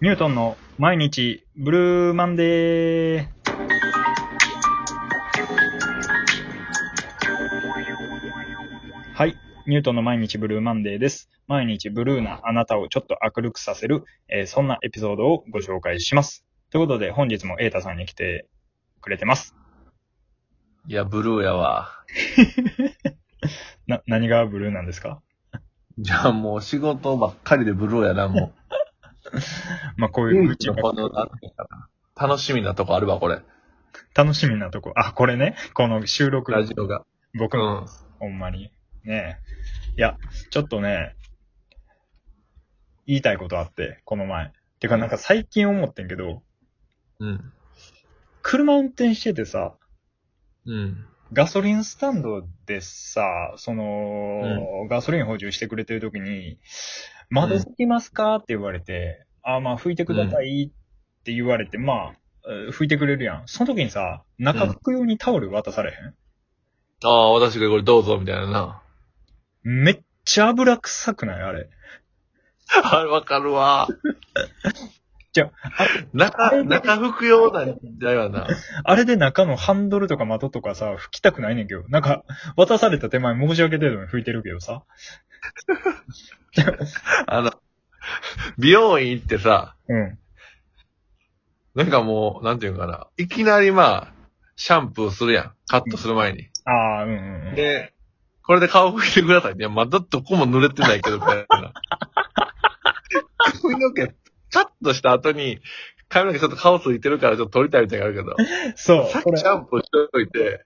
ニュートンの毎日ブルーマンデー。はい。ニュートンの毎日ブルーマンデーです。毎日ブルーなあなたをちょっと明るくさせる、えーそんなエピソードをご紹介します。ということで、本日もエータさんに来てくれてます。いや、ブルーやわ。な、何がブルーなんですか？じゃあもう仕事ばっかりでブルーやな、も まあ、こうう。いううちこの、なんていうかな。楽しみなとこあるわ、これ。楽しみなとこ。あ、これね。この収録。ラジオが。僕のうん。ほんまに。ねえ。いや、ちょっとね、言いたいことあって、この前。てかなんか最近思ってんけど、うん。車運転しててさ、うん。ガソリンスタンドでさ、その、ガソリン補充してくれてる時に、窓拭きますかって言われて、あ、まあ拭いてくださいって言われて、まあ、えー拭いてくれるやん。その時にさ、中拭く用にタオル渡されへん、ああ、私がこれどうぞ、みたいなな。めっちゃ油臭くない？あれ。あれ、わかるわ。じゃ中、中拭くような時代はな。あれで中のハンドルとか窓とかさ、拭きたくないねんけど。なんか、渡された手前申し訳程度に拭いてるけどさ。あの、美容院行ってさ、うん。なんかもう、なんていうのかな。いきなりまあ、シャンプーするやん。カットする前に。ああ、うんうんうん。で、これで顔拭いてください。いや、まだどこも濡れてないけど、みたいな。髪の毛、カットした後に、髪の毛ちょっと顔ついてるからちょっと撮りたいみたいなのがあるけど、そう、さっきシ。ャンプーしといて、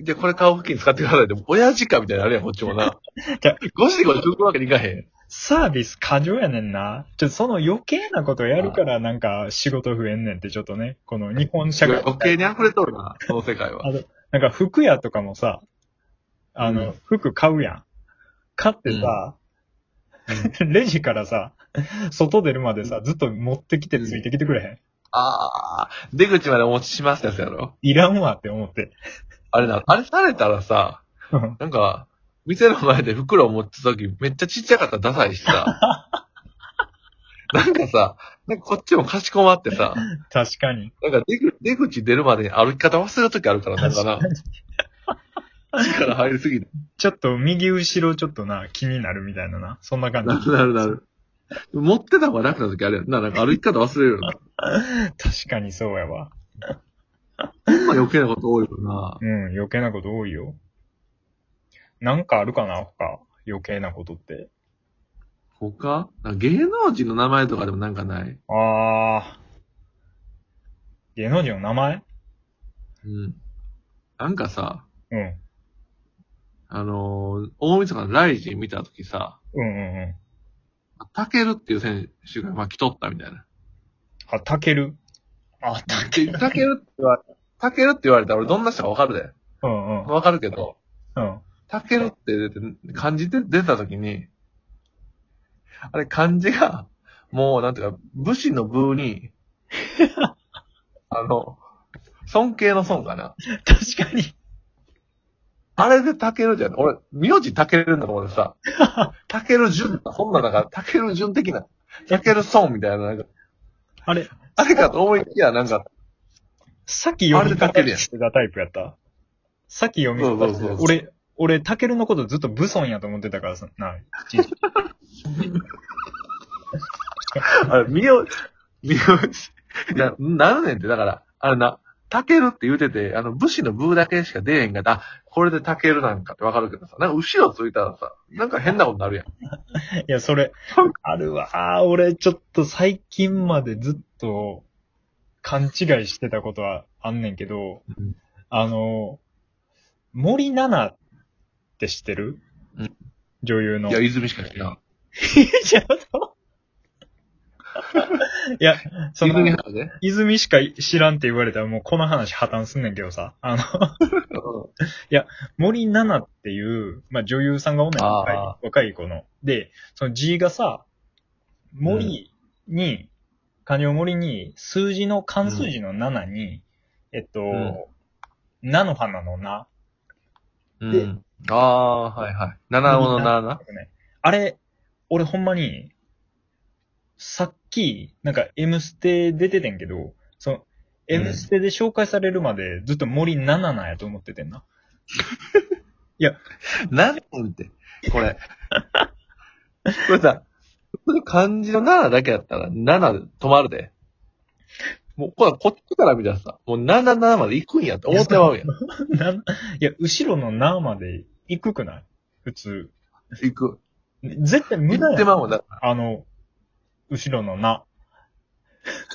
で、これ顔拭きに使ってくださいって、親父かみたいなのあるやん、こっちもなじゃ。ゴシゴシ拭くわけにいかへん。サービス過剰やねんな。ちょっとその余計なことやるからなんか仕事増えんねんってちょっとね、この日本社会。余計に溢れとるな、その世界はあ。の、なんか服屋とかもさ、あの、うん服買うやん。買ってさ、レジからさ、外出るまでさ、ずっと持ってきてついてきてくれへん。あー、出口までお持ちしますってやつやろ。いらんわって思って。あれな、あれされたらさ、うんなんか、店の前で袋を持ってた時めっちゃちっちゃかったらダサいしさ。なんかさ、なんかこっちもかしこまってさ、確かに。なんか出口出口出るまでに歩き方忘れる時あるから、なんかな。力入りすぎて。ちょっと右後ろちょっとな、気になるみたいなな。そんな感じ。なるなるなる。持ってた方が楽な時あるやんな。なんか歩き方忘れるよな。確かにそうやわ。ほんま余計なこと多いよな。うん、余計なこと多いよ。なんかあるかな他。余計なことって。他？芸能人の名前とかでもなんかない？あー。芸能人の名前？うん。なんかさ、うん。あのー、大晦日のライジン見た時さ、うんうんうん。タケルっていう選手が巻き取ったみたいな。あ、たける？あ、たける。タケルって言われ、タケルって言われたら俺どんな人かわかるで。うんうん。わかるけど、うん。タケルって出て、漢字で出た時に、あれ漢字が、もうなんていうか、武士の武に、あの、尊敬の尊かな。確かに。あれでタケルじゃん。俺、名字タケルのところでさ、タケル順、そんななんか、タケル順的な、タケルソンみたいな、なんか、あれ、あれかと思いきや、なんか、さっき読み方あれでたけ。るやんしてたタイプやった。さっき読み方してそうそうそう俺、俺、たけるのことずっとブソンやと思ってたからさ、な、あれ、みよ、みよ、な、なるねんって、だから、あれな、タケルって言うてて、あの、武士のブーだけしか出えへんが、あ、これでタケルなんかってわかるけどさ、なんか後ろついたらさ、なんか変なことになるやん。いや、それ、あるわ。あー俺、ちょっと最近までずっと勘違いしてたことはあんねんけど、うんあの、森七菜って知ってる、うん女優の。いや、泉しか知らん。ちょっと いや、その泉、泉しか知らんって言われたらもうこの話破綻すんねんけどさ、あの、森七菜っていう、まあ、女優さんがおんねん、若い若い子の。で、その字がさ、森に、漢字の森に、数字の、漢数字の7に、えっと、ん菜の花の菜。うん。ああ、はいはい。七尾の七あれ、俺ほんまに、さっき、なんか M ステ出ててんけど、その、うん M ステで紹介されるまでずっと森七菜やと思っててんな。なんなんって、これ。これさ、漢字の7だけやったら7で止まるで。もう、これこっちから見たらさ、もう77まで行くんやって思ってまうやん。なんいや、後ろのなまで行くくない？普通。行く。絶対無駄やん。行ってまうもんだ。あの、後ろのな。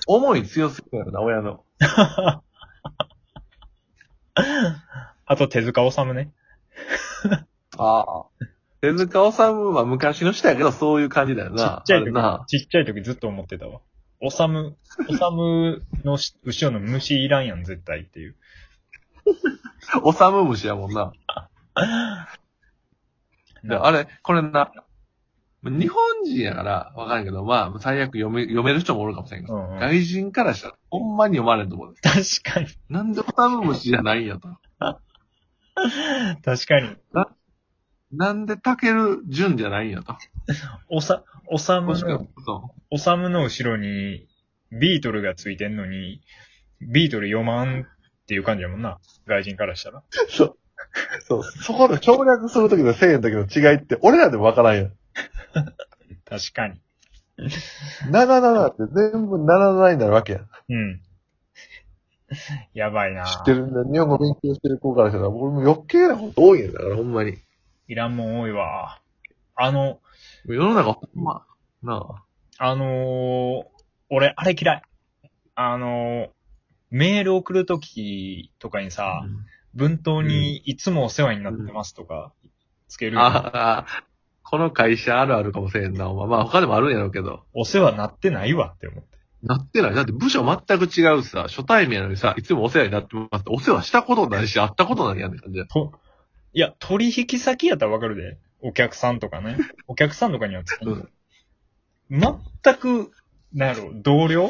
思い強すぎるやろな、親の。あと手塚治虫ね。ああ。手塚治虫は昔の人やけど、そういう感じだよちな。っちゃい時あれな。、ちっちゃい時ずっと思ってたわ。おさむ、おさむのし後ろの虫いらんやん、絶対っていう。おさむ虫やもんな。であれ、これな、日本人やからわかんけど、まあ、最悪読め、読める人もおるかもしれんけど、うんうん外人からしたら、ほんまに読まれんと思う。確かに。なんでおさむ虫じゃないんやと。確かに。なんでタケル純じゃないんやと。おさ、おさむの、そおさむの後ろにビートルがついてんのに、ビートル読まんっていう感じやもんな。外人からしたら。う。そう。そう。そこで省略するときのせいの時の違いって、俺らでもわからんやん。確かに。77って全部77になるわけやん。うん。やばいな知ってるんだ。日本語勉強してる子からしたら、俺も余計なこと多いんやだから、ほんまに。いらんもん多いわ。あの、世の中ほんま、なあ。あのー、俺、あれ嫌い。あのー、メール送るときとかにさ、文頭にいつもお世話になってますとか、つける、ああ、この会社あるあるかもしれんな。お前まあ他でもあるんやろうけど。お世話なってないわって思って。なってない。だって部署全く違うしさ、初対面なのにさ、いつもお世話になってますって。お世話したことないし、会ったことないやんって感じや。と、いや、取引先やったらわかるで。お客さんとかね。お客さんとかにはつけうん全く、なんやろ、同僚？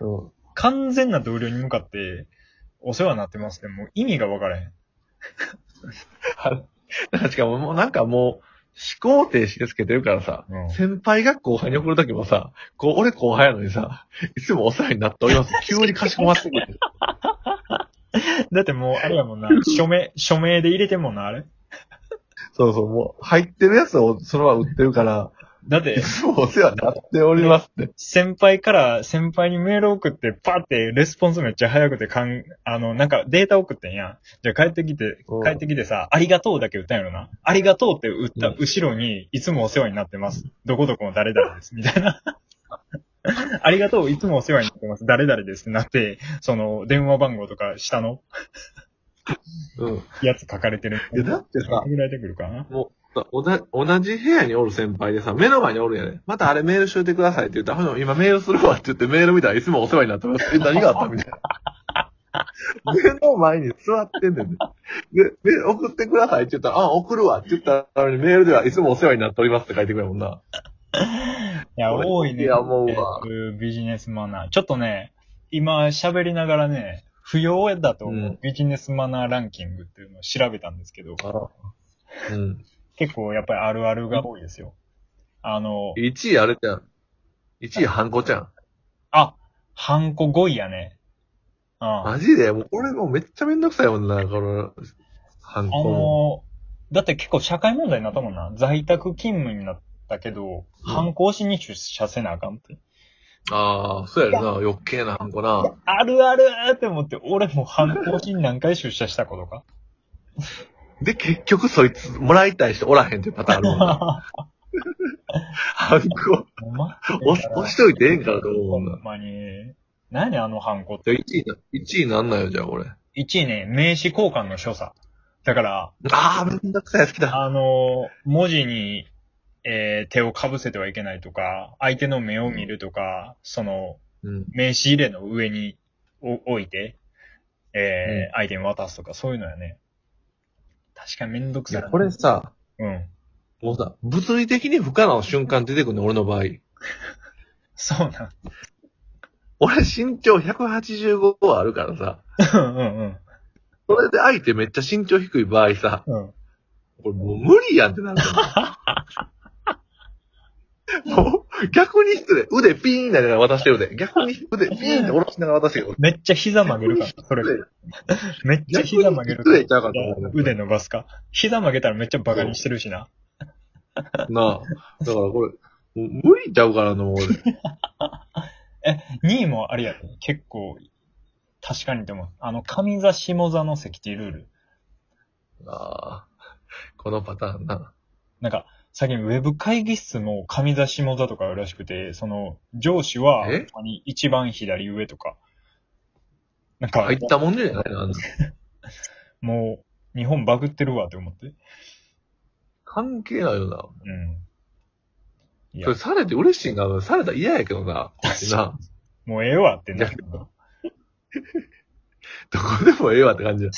うん。完全な同僚に向かって、お世話になってますって、もう意味がわからへん。しかももうなんかもう、思考停止でつけてるからさ、うん先輩が後輩に送るときもさ、こう、俺後輩やのにさ、いつもお世話になっております。急にかしこまってくる。だってもう、あれやもんな、署名、署名で入れてんもんな、あれ。そうそう、もう、入ってるやつをそのまま売ってるから、だってお世話になっておりますって。先輩から、先輩にメール送って、パってレスポンスめっちゃ早くてかん、あの、なんかデータ送ってんやん。じゃあ帰ってきてうん、帰ってきてさ、ありがとうだけ打ったんやろな。ありがとうって打ったうん後ろに、いつもお世話になってます。どこどこの誰々です。みたいな。ありがとう、いつもお世話になってます。誰々ですってなって、その、電話番号とか下のうん。やつ書かれてる。いや、だってさ、ぐらいてくるかな。もう、おだ同じ部屋におる先輩でさ、目の前におるんやね。またあれメールしといてくださいって言ったら、今メールするわって言ってメール見たらいつもお世話になってます。え、何があったみたいな。目の前に座ってんねんね。送ってくださいって言ったら、あ、送るわって言ったのにメールではいつもお世話になっておりますって書いてくれるもんな。いや、多いね。いや思うわえービジネスマナー。ちょっとね、今喋りながらね、不要だと思う、うんビジネスマナーランキングっていうのを調べたんですけど、うん。結構やっぱりあるあるが多いですよ。あの、1位あれじゃん。1位ハンコちゃん。あ、ハンコ5位やね。ああマジで？もう、俺もうめっちゃめんどくさいもんな、この、ハンあコも。の、だって結構社会問題になったもんな。在宅勤務になったけど、ハンコ押しに出社せなあかんって。ああ、そうやろな、余計なハンコな。あるあるって思って、俺もハンコ押しに何回出社したことか。で、結局そいつもらいたい人おらへんっていうパターンあるもんな。ハンコ、押し押しといてええんかなと思うもんんまに。何あのハンコって。1位な、1位なんなんよ、じゃあ、これ。1位ね、名刺交換の所作。だから、ああ、めんどくさいやつ来た。あの、文字に、えー手をかぶせてはいけないとか、相手の目を見るとか、その、うん。名刺入れの上にお置いて、えーうん相手に渡すとか、そういうのやね。確かにめんどくさい。これさ、うん。もうさ、物理的に不可能な瞬間出てくるね、俺の場合。そうなん。俺身長185はあるからさ、うんうんそれで相手めっちゃ身長低い場合さ、うん。うん。これもう無理やんってなるから。もう、逆に失礼。腕ピーンながら渡してるで。逆に腕ピーンって下ろしながら渡してる。めっちゃ膝曲げるから、それ。めっちゃ膝曲げるかと思うね腕伸ばすか。膝曲げたらめっちゃバカにしてるしな。なあ。だからこれ、無理ちゃうからな、俺。え、2位もあれやで。結構、確かにでも、あの、上座下座の席っていうルール。ああ。このパターンな。なんか、最近ウェブ会議室も上座下座とかあるらしくて、その、上司は、え？他に一番左上とか。なんか入、ったもんじゃないな もう、日本バグってるわって思って。関係ないよな。うん。いやそれ、されて嬉しいな。されたら嫌やけどな。な。もうええわってなるけど。どこでもええわって感じだ。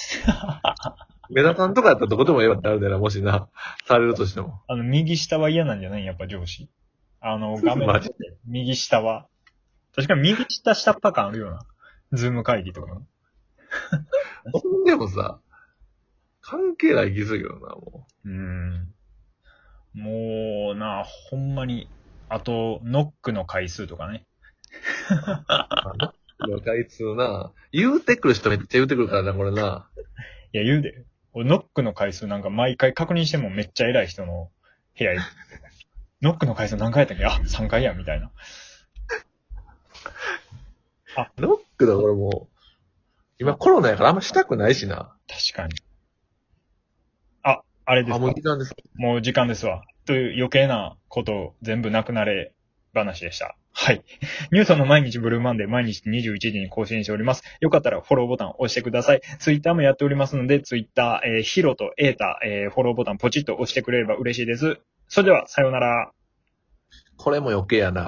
メダさんとかやったらどこでもええわってなるでな、もしな。されるとしても。あの、右下は嫌なんじゃない？やっぱ上司。あの、画面マジ右下は。確かに右下下っ端感あるよな。ズーム会議とかでもさ、関係ない気するけどな、もうん。もうな、ほんまに。あと、ノックの回数とかね。う。若いつな、言うてくる人めっちゃ言うてくるからな、これな。いや、言うで。俺ノックの回数なんか毎回確認してもめっちゃ偉い人の部屋行く。ノックの回数何回やったっけ？あ、3回や、みたいな。ノックだ、これもう。今コロナやからあんましたくないしな。確かに。あ、あれですあ、かもう時間です。もう時間ですわ。という余計なこと全部なくなれ話でした。はい。ニュートンの毎日ブルーマンデー毎日21時に更新しております。よかったらフォローボタンを押してください。ツイッターもやっておりますので、ツイッター、えー、ヒロとエータ、えー、フォローボタンポチッと押してくれれば嬉しいです。それでは、さようなら。これも余計やな。